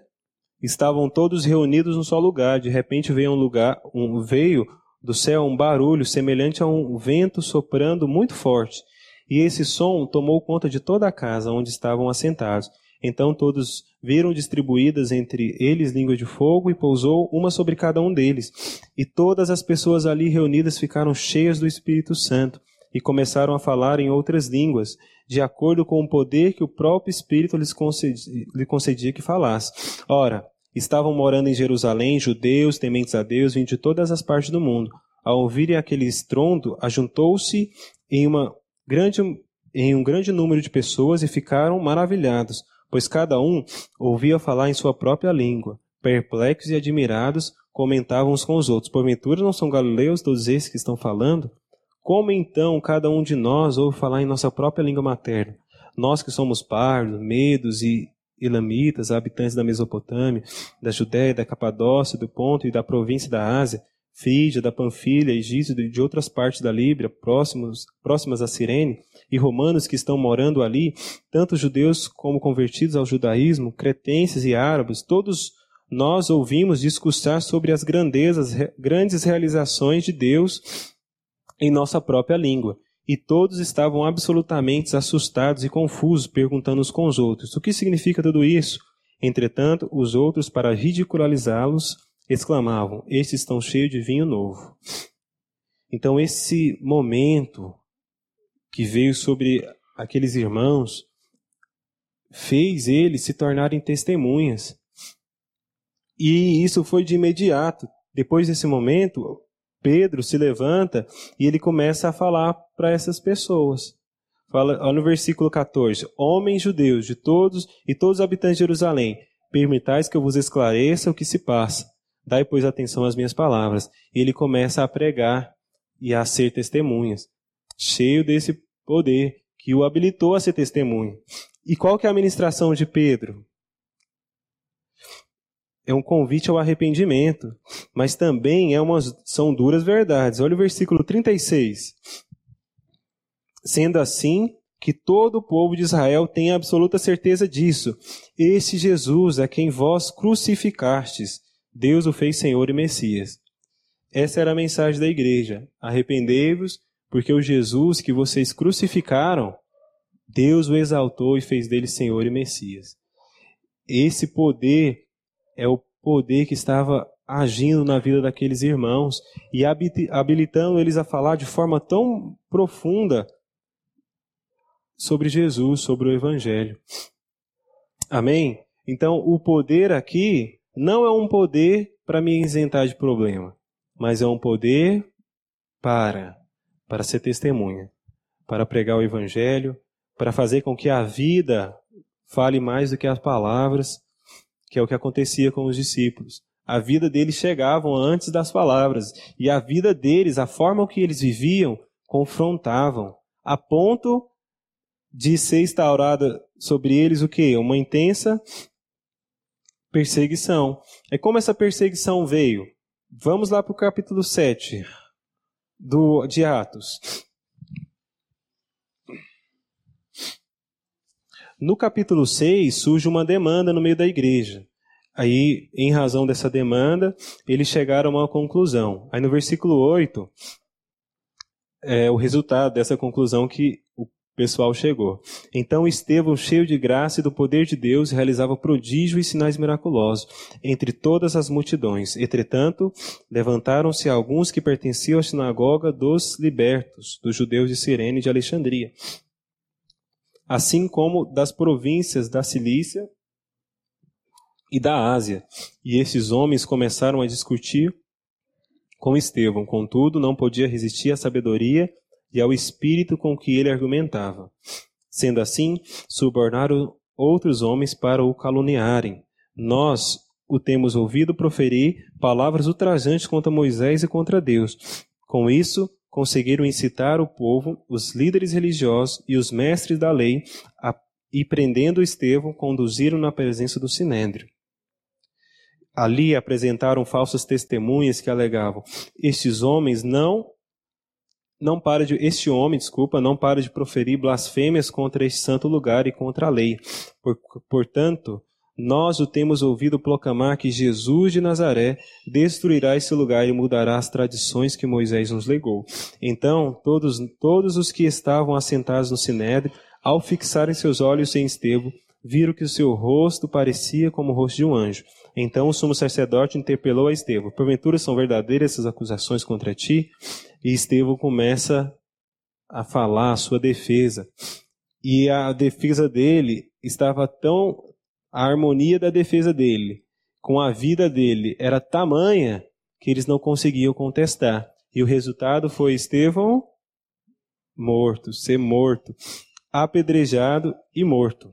Estavam todos reunidos num só lugar. De repente veio um lugar, um, veio do céu um barulho semelhante a um vento soprando muito forte. E esse som tomou conta de toda a casa onde estavam assentados. Então todos viram distribuídas entre eles línguas de fogo e pousou uma sobre cada um deles. E todas as pessoas ali reunidas ficaram cheias do Espírito Santo e começaram a falar em outras línguas, de acordo com o poder que o próprio Espírito lhes concedia, lhe concedia que falasse. Ora, Estavam morando em Jerusalém judeus tementes a Deus vindo de todas as partes do mundo. Ao ouvirem aquele estrondo, ajuntou-se em, uma grande, em um grande número de pessoas e ficaram maravilhados, pois cada um ouvia falar em sua própria língua. Perplexos e admirados, comentavam uns com os outros: Porventura não são galileus todos esses que estão falando? Como então cada um de nós ouve falar em nossa própria língua materna? Nós que somos pardos, medos e elamitas, habitantes da Mesopotâmia, da Judéia, da Capadócia, do Ponto e da província da Ásia, Frígia, da Panfilha, Egídio e de outras partes da Líbia, próximos, próximas a Cirene, e romanos que estão morando ali, tanto judeus como convertidos ao judaísmo, cretenses e árabes, todos nós ouvimos discursar sobre as grandezas, grandes realizações de Deus em nossa própria língua e todos estavam absolutamente assustados e confusos, perguntando uns com os outros: O que significa tudo isso? Entretanto, os outros, para ridicularizá-los, exclamavam: Estes estão cheios de vinho novo. Então, esse momento que veio sobre aqueles irmãos fez eles se tornarem testemunhas. E isso foi de imediato. Depois desse momento, Pedro se levanta e ele começa a falar para essas pessoas. Fala no versículo 14: Homens judeus de todos e todos os habitantes de Jerusalém, permitais que eu vos esclareça o que se passa. Dai, pois, atenção às minhas palavras. E ele começa a pregar e a ser testemunhas, cheio desse poder que o habilitou a ser testemunha. E qual que é a ministração de Pedro? É um convite ao arrependimento, mas também é uma, são duras verdades. Olha o versículo 36. Sendo assim, que todo o povo de Israel tenha absoluta certeza disso. Esse Jesus a quem vós crucificastes, Deus o fez Senhor e Messias. Essa era a mensagem da igreja. Arrependei-vos, porque o Jesus que vocês crucificaram, Deus o exaltou e fez dele Senhor e Messias. Esse poder é o poder que estava agindo na vida daqueles irmãos e habilitando eles a falar de forma tão profunda sobre Jesus, sobre o Evangelho. Amém? Então, o poder aqui não é um poder para me isentar de problema, mas é um poder para para ser testemunha, para pregar o evangelho, para fazer com que a vida fale mais do que as palavras que é o que acontecia com os discípulos. A vida deles chegava antes das palavras, e a vida deles, a forma que eles viviam, confrontavam, a ponto de ser instaurada sobre eles o que? Uma intensa perseguição. É como essa perseguição veio. Vamos lá para o capítulo 7 do, de Atos. No capítulo 6 surge uma demanda no meio da igreja. Aí, em razão dessa demanda, eles chegaram a uma conclusão. Aí no versículo 8, é o resultado dessa conclusão que o pessoal chegou. Então Estevão, cheio de graça e do poder de Deus, realizava prodígios e sinais miraculosos entre todas as multidões. Entretanto, levantaram-se alguns que pertenciam à sinagoga dos libertos, dos judeus de Cirene e de Alexandria, assim como das províncias da Cilícia e da Ásia. E esses homens começaram a discutir com Estevão. Contudo, não podia resistir à sabedoria e ao espírito com que ele argumentava. Sendo assim, subornaram outros homens para o caluniarem. Nós o temos ouvido proferir palavras ultrajantes contra Moisés e contra Deus. Com isso, conseguiram incitar o povo, os líderes religiosos e os mestres da lei, a, e prendendo Estevão, conduziram na presença do sinédrio. Ali apresentaram falsas testemunhas que alegavam: estes homens não não para de este homem, desculpa, não para de proferir blasfêmias contra este santo lugar e contra a lei. Por, portanto, nós o temos ouvido proclamar que Jesus de Nazaré destruirá esse lugar e mudará as tradições que Moisés nos legou. Então, todos, todos os que estavam assentados no sinédrio, ao fixarem seus olhos em Estevão, viram que o seu rosto parecia como o rosto de um anjo. Então o sumo sacerdote interpelou a Estevão: Porventura são verdadeiras essas acusações contra ti? E Estevão começa a falar a sua defesa. E a defesa dele estava tão a harmonia da defesa dele com a vida dele era tamanha que eles não conseguiam contestar. E o resultado foi Estevão morto, ser morto, apedrejado e morto.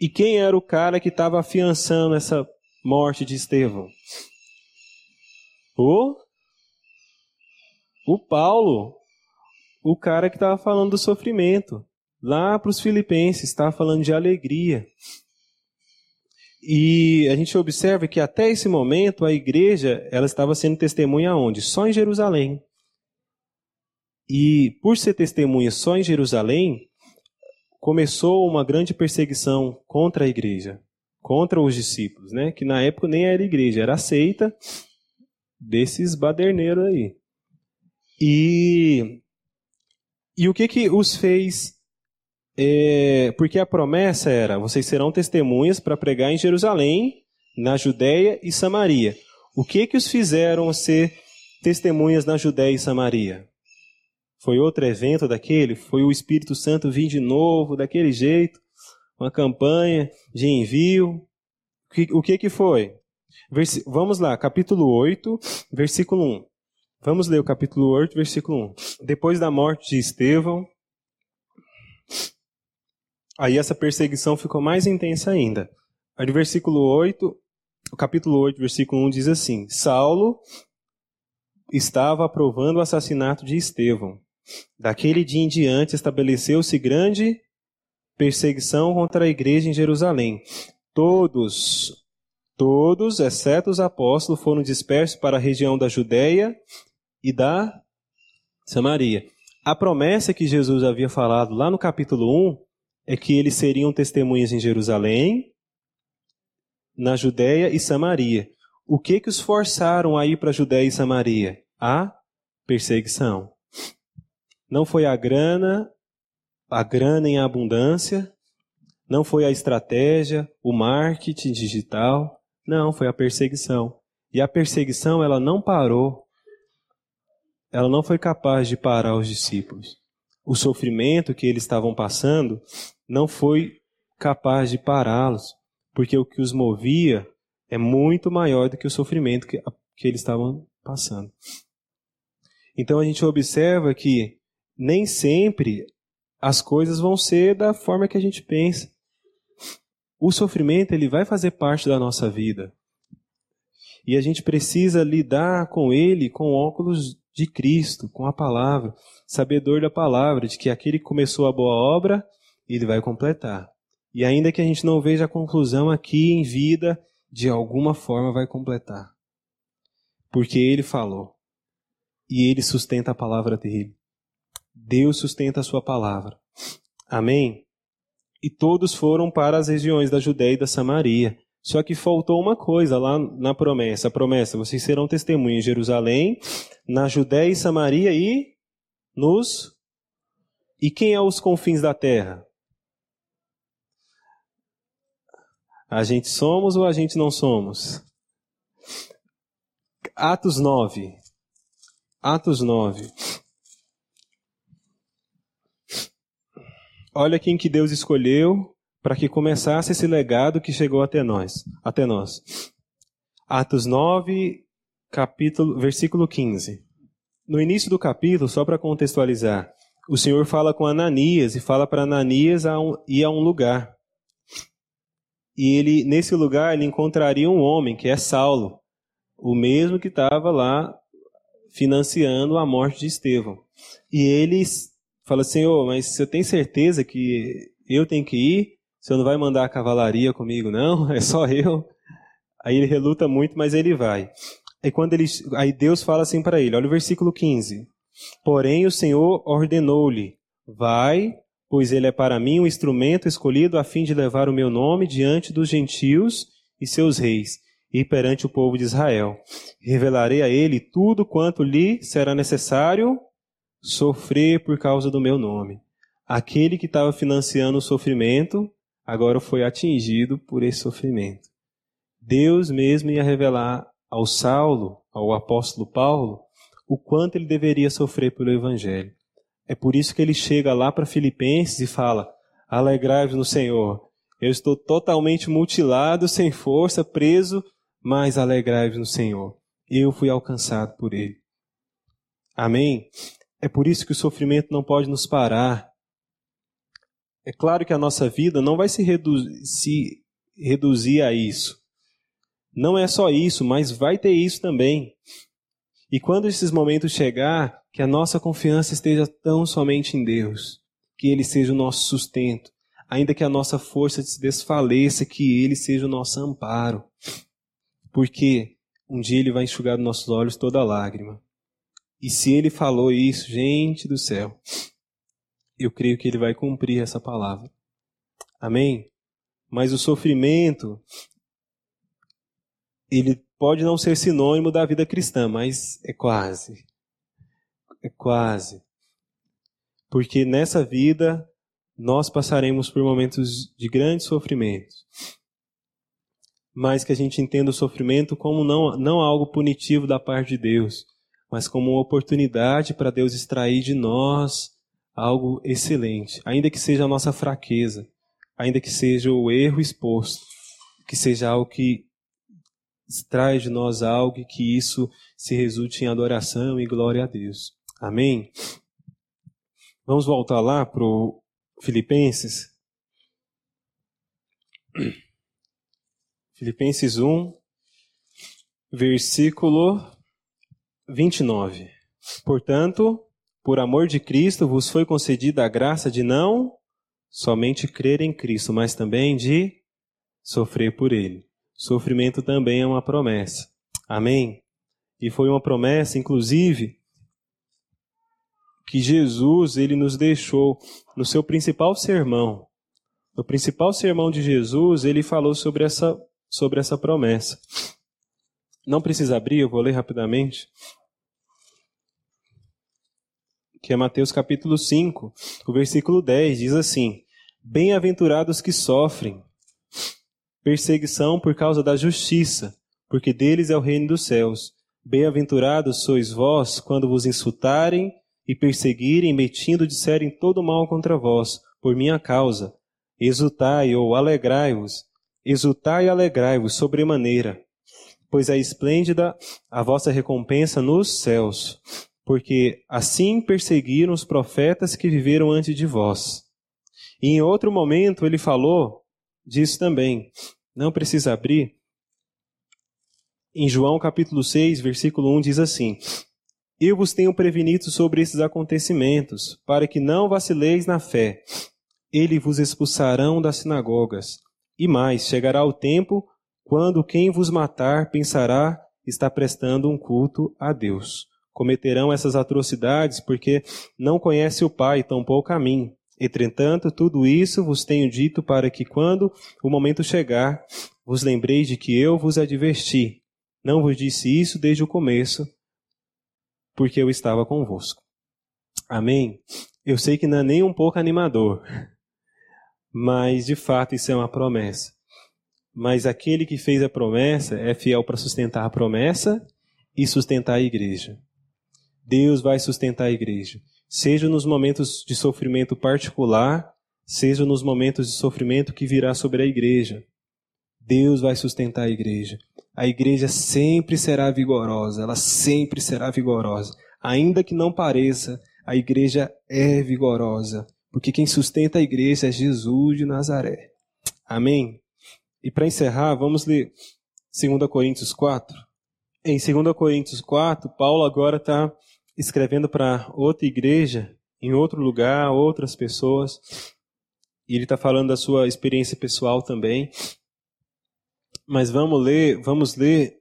E quem era o cara que estava afiançando essa morte de Estevão? O o Paulo, o cara que estava falando do sofrimento. Lá para os filipenses, estava falando de alegria. E a gente observa que até esse momento a igreja ela estava sendo testemunha onde? Só em Jerusalém. E por ser testemunha só em Jerusalém, começou uma grande perseguição contra a igreja, contra os discípulos, né? Que na época nem era igreja, era seita desses baderneiros aí. E e o que que os fez é, porque a promessa era: vocês serão testemunhas para pregar em Jerusalém, na Judéia e Samaria. O que que os fizeram ser testemunhas na Judéia e Samaria? Foi outro evento daquele? Foi o Espírito Santo vir de novo, daquele jeito? Uma campanha de envio? O que, que, foi? Vers Vamos lá, capítulo 8, versículo 1. Vamos ler o capítulo 8, versículo 1. Depois da morte de Estevão, Aí essa perseguição ficou mais intensa ainda. Aí versículo 8, o capítulo 8, versículo 1 diz assim: Saulo estava aprovando o assassinato de Estevão. Daquele dia em diante estabeleceu-se grande perseguição contra a igreja em Jerusalém. Todos, todos, exceto os apóstolos, foram dispersos para a região da Judéia e da Samaria. A promessa que Jesus havia falado lá no capítulo 1 é que eles seriam testemunhas em Jerusalém, na Judéia e Samaria. O que que os forçaram a ir para a Judéia e Samaria? A perseguição. Não foi a grana, a grana em abundância, não foi a estratégia, o marketing digital, não, foi a perseguição. E a perseguição, ela não parou. Ela não foi capaz de parar os discípulos. O sofrimento que eles estavam passando não foi capaz de pará-los, porque o que os movia é muito maior do que o sofrimento que, que eles estavam passando. Então a gente observa que nem sempre as coisas vão ser da forma que a gente pensa. O sofrimento ele vai fazer parte da nossa vida. E a gente precisa lidar com ele com óculos de Cristo, com a palavra, sabedor da palavra, de que aquele que começou a boa obra, ele vai completar. E ainda que a gente não veja a conclusão aqui em vida, de alguma forma vai completar. Porque ele falou. E ele sustenta a palavra dele. Deus sustenta a sua palavra. Amém? E todos foram para as regiões da Judéia e da Samaria. Só que faltou uma coisa lá na promessa. A promessa, vocês serão testemunhas em Jerusalém, na Judéia e Samaria e nos... E quem é os confins da terra? A gente somos ou a gente não somos? Atos 9. Atos 9. Olha quem que Deus escolheu para que começasse esse legado que chegou até nós, até nós. Atos 9, capítulo, versículo 15. No início do capítulo, só para contextualizar, o Senhor fala com Ananias e fala para Ananias ir a um lugar. E ele, nesse lugar, ele encontraria um homem, que é Saulo, o mesmo que estava lá financiando a morte de Estevão. E eles fala, Senhor, mas você tem certeza que eu tenho que ir? Você não vai mandar a cavalaria comigo, não? É só eu. Aí ele reluta muito, mas ele vai. E quando ele, aí Deus fala assim para ele, olha o versículo 15. Porém o Senhor ordenou-lhe, vai, pois ele é para mim um instrumento escolhido a fim de levar o meu nome diante dos gentios e seus reis, e perante o povo de Israel. Revelarei a ele tudo quanto lhe será necessário sofrer por causa do meu nome. Aquele que estava financiando o sofrimento, agora foi atingido por esse sofrimento. Deus mesmo ia revelar ao Saulo, ao apóstolo Paulo, o quanto ele deveria sofrer pelo evangelho. É por isso que ele chega lá para Filipenses e fala: Alegrai-vos no Senhor. Eu estou totalmente mutilado, sem força, preso, mas alegrai-vos no Senhor. Eu fui alcançado por ele. Amém? É por isso que o sofrimento não pode nos parar. É claro que a nossa vida não vai se, redu se reduzir a isso. Não é só isso, mas vai ter isso também. E quando esses momentos chegar, que a nossa confiança esteja tão somente em Deus, que Ele seja o nosso sustento, ainda que a nossa força se desfaleça, que Ele seja o nosso amparo. Porque um dia Ele vai enxugar dos nossos olhos toda lágrima. E se ele falou isso, gente do céu, eu creio que ele vai cumprir essa palavra. Amém? Mas o sofrimento, ele pode não ser sinônimo da vida cristã, mas é quase. É quase. Porque nessa vida nós passaremos por momentos de grande sofrimento. Mas que a gente entenda o sofrimento como não, não algo punitivo da parte de Deus, mas como uma oportunidade para Deus extrair de nós algo excelente, ainda que seja a nossa fraqueza, ainda que seja o erro exposto, que seja algo que extrai de nós algo e que isso se resulte em adoração e glória a Deus. Amém? Vamos voltar lá para Filipenses. Filipenses 1, versículo 29. Portanto, por amor de Cristo vos foi concedida a graça de não somente crer em Cristo, mas também de sofrer por Ele. Sofrimento também é uma promessa. Amém? E foi uma promessa, inclusive, que Jesus ele nos deixou no seu principal sermão. No principal sermão de Jesus, ele falou sobre essa, sobre essa promessa. Não precisa abrir, eu vou ler rapidamente. Que é Mateus capítulo 5, o versículo 10, diz assim: Bem-aventurados que sofrem perseguição por causa da justiça, porque deles é o reino dos céus. Bem-aventurados sois vós quando vos insultarem e perseguirem, metindo disserem todo mal contra vós, por minha causa. Exultai ou alegrai-vos, exultai e alegrai-vos sobremaneira, pois é esplêndida a vossa recompensa nos céus, porque assim perseguiram os profetas que viveram antes de vós. E em outro momento ele falou disso também. Não precisa abrir. Em João capítulo 6, versículo 1 diz assim: Eu vos tenho prevenido sobre esses acontecimentos, para que não vacileis na fé. Ele vos expulsarão das sinagogas. E mais, chegará o tempo quando quem vos matar pensará está prestando um culto a Deus. Cometerão essas atrocidades porque não conhece o Pai, tampouco a mim. Entretanto, tudo isso vos tenho dito para que, quando o momento chegar, vos lembreis de que eu vos adverti. Não vos disse isso desde o começo, porque eu estava convosco. Amém? Eu sei que não é nem um pouco animador, mas de fato isso é uma promessa. Mas aquele que fez a promessa é fiel para sustentar a promessa e sustentar a igreja. Deus vai sustentar a igreja seja nos momentos de sofrimento particular, seja nos momentos de sofrimento que virá sobre a igreja. Deus vai sustentar a igreja. A igreja sempre será vigorosa, ela sempre será vigorosa. Ainda que não pareça, a igreja é vigorosa, porque quem sustenta a igreja é Jesus de Nazaré. Amém? E para encerrar, vamos ler 2 Coríntios 4. Em 2 Coríntios 4, Paulo agora está escrevendo para outra igreja, em outro lugar, outras pessoas. E ele está falando da sua experiência pessoal também. Mas vamos ler, vamos ler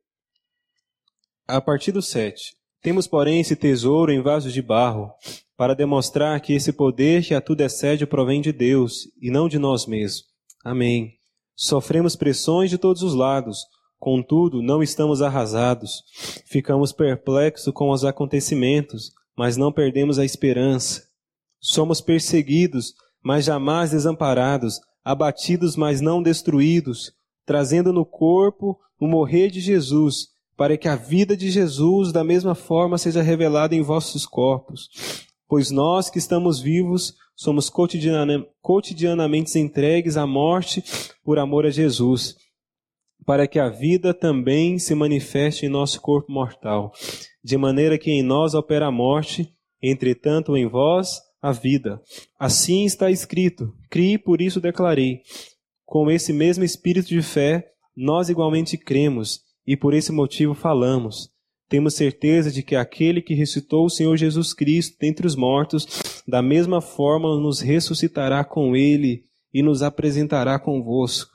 a partir do 7. Temos, porém, esse tesouro em vasos de barro, para demonstrar que esse poder que a tudo excede provém de Deus, e não de nós mesmos. Amém. Sofremos pressões de todos os lados, Contudo, não estamos arrasados. Ficamos perplexos com os acontecimentos, mas não perdemos a esperança. Somos perseguidos, mas jamais desamparados, abatidos, mas não destruídos, trazendo no corpo o morrer de Jesus, para que a vida de Jesus da mesma forma seja revelada em vossos corpos. Pois nós que estamos vivos somos cotidianamente entregues à morte por amor a Jesus para que a vida também se manifeste em nosso corpo mortal, de maneira que em nós opera a morte, entretanto em vós a vida. Assim está escrito: Criei, por isso declarei. Com esse mesmo espírito de fé, nós igualmente cremos e por esse motivo falamos. Temos certeza de que aquele que ressuscitou o Senhor Jesus Cristo dentre os mortos, da mesma forma nos ressuscitará com ele e nos apresentará convosco.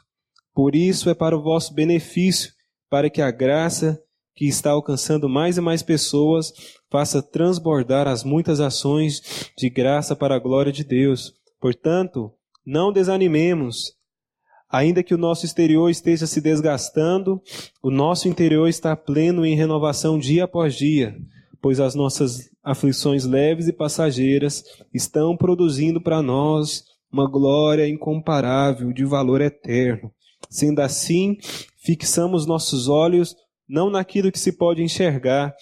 Por isso é para o vosso benefício, para que a graça que está alcançando mais e mais pessoas faça transbordar as muitas ações de graça para a glória de Deus. Portanto, não desanimemos. Ainda que o nosso exterior esteja se desgastando, o nosso interior está pleno em renovação dia após dia, pois as nossas aflições leves e passageiras estão produzindo para nós uma glória incomparável de valor eterno. Sendo assim, fixamos nossos olhos não naquilo que se pode enxergar,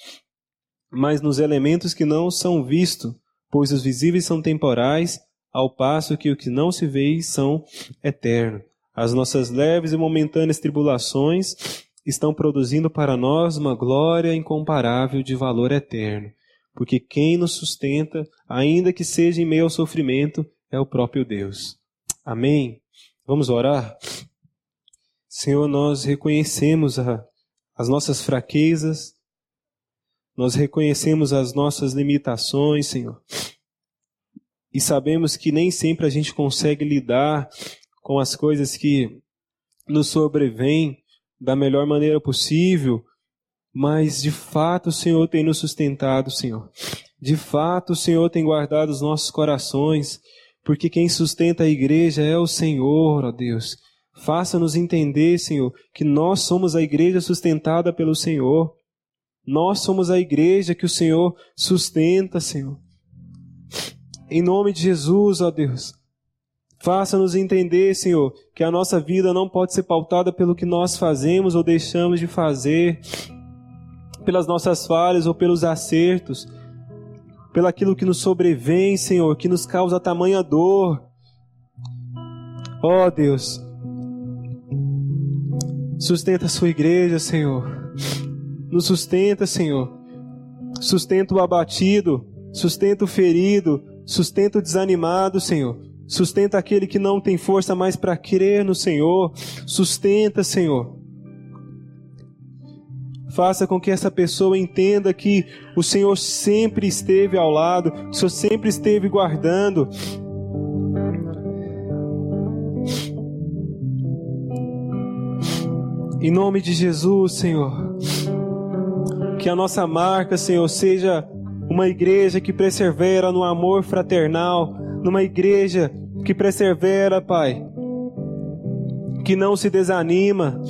mas nos elementos que não são vistos, pois os visíveis são temporais, ao passo que o que não se vê são eternos. As nossas leves e momentâneas tribulações estão produzindo para nós uma glória incomparável de valor eterno, porque quem nos sustenta, ainda que seja em meio ao sofrimento, é o próprio Deus. Amém? Vamos orar? Senhor, nós reconhecemos a, as nossas fraquezas, nós reconhecemos as nossas limitações, Senhor. E sabemos que nem sempre a gente consegue lidar com as coisas que nos sobrevêm da melhor maneira possível, mas de fato o Senhor tem nos sustentado, Senhor. De fato o Senhor tem guardado os nossos corações, porque quem sustenta a igreja é o Senhor, ó Deus. Faça-nos entender, Senhor, que nós somos a igreja sustentada pelo Senhor. Nós somos a igreja que o Senhor sustenta, Senhor. Em nome de Jesus, ó Deus, faça-nos entender, Senhor, que a nossa vida não pode ser pautada pelo que nós fazemos ou deixamos de fazer, pelas nossas falhas ou pelos acertos, pelo aquilo que nos sobrevém, Senhor, que nos causa tamanha dor. Ó Deus, sustenta a sua igreja, Senhor. Nos sustenta, Senhor. Sustenta o abatido, sustenta o ferido, sustenta o desanimado, Senhor. Sustenta aquele que não tem força mais para crer no Senhor. Sustenta, Senhor. Faça com que essa pessoa entenda que o Senhor sempre esteve ao lado, o Senhor sempre esteve guardando. Em nome de Jesus, Senhor. Que a nossa marca, Senhor, seja uma igreja que persevera no amor fraternal, numa igreja que persevera, Pai, que não se desanima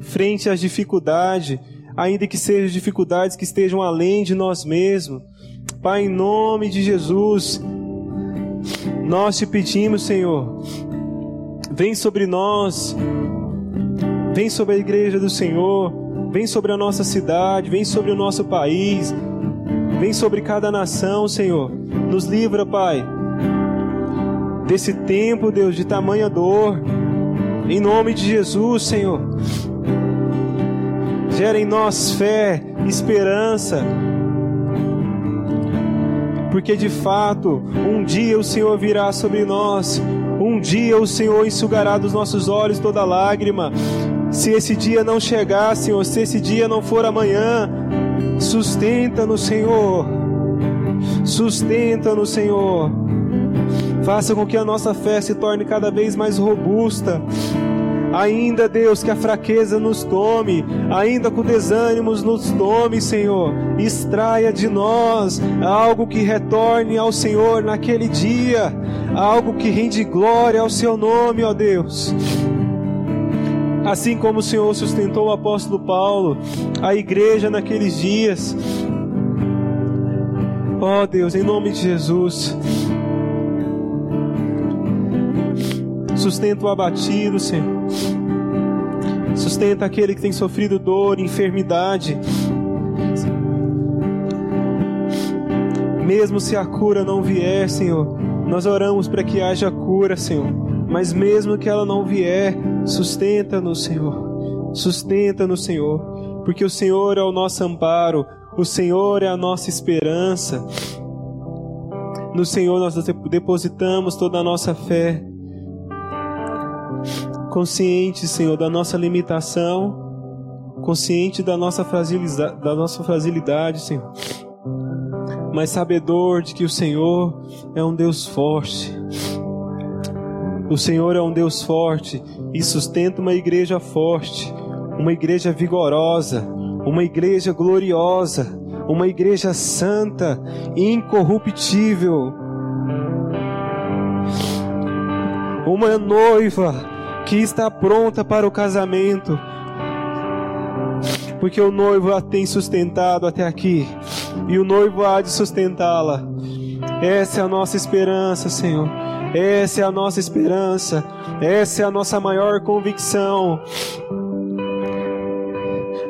frente às dificuldades, ainda que sejam dificuldades que estejam além de nós mesmos. Pai, em nome de Jesus, nós te pedimos, Senhor, vem sobre nós Vem sobre a igreja do Senhor, vem sobre a nossa cidade, vem sobre o nosso país, vem sobre cada nação, Senhor. Nos livra, Pai, desse tempo, Deus, de tamanha dor. Em nome de Jesus, Senhor. Gera em nós fé, esperança. Porque de fato, um dia o Senhor virá sobre nós. Um dia o Senhor enxugará dos nossos olhos toda lágrima. Se esse dia não chegar, Senhor, se esse dia não for amanhã, sustenta no Senhor. Sustenta no Senhor. Faça com que a nossa fé se torne cada vez mais robusta. Ainda, Deus, que a fraqueza nos tome, ainda que o desânimo nos tome, Senhor. Extraia de nós algo que retorne ao Senhor naquele dia, algo que rende glória ao Seu nome, ó Deus. Assim como o Senhor sustentou o apóstolo Paulo, a igreja naqueles dias. Ó Deus, em nome de Jesus. Sustenta o abatido, Senhor. Sustenta aquele que tem sofrido dor, enfermidade. Mesmo se a cura não vier, Senhor, nós oramos para que haja cura, Senhor. Mas mesmo que ela não vier, sustenta no Senhor. Sustenta no Senhor, porque o Senhor é o nosso amparo, o Senhor é a nossa esperança. No Senhor nós depositamos toda a nossa fé. Consciente, Senhor, da nossa limitação, consciente da nossa fragilidade, da nossa fragilidade, Senhor. Mas sabedor de que o Senhor é um Deus forte o Senhor é um Deus forte e sustenta uma igreja forte, uma igreja vigorosa, uma igreja gloriosa, uma igreja santa, incorruptível. Uma noiva que está pronta para o casamento, porque o noivo a tem sustentado até aqui e o noivo há de sustentá-la. Essa é a nossa esperança, Senhor. Essa é a nossa esperança, essa é a nossa maior convicção.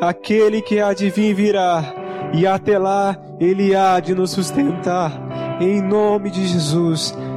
Aquele que há de vir virá, e até lá ele há de nos sustentar. Em nome de Jesus,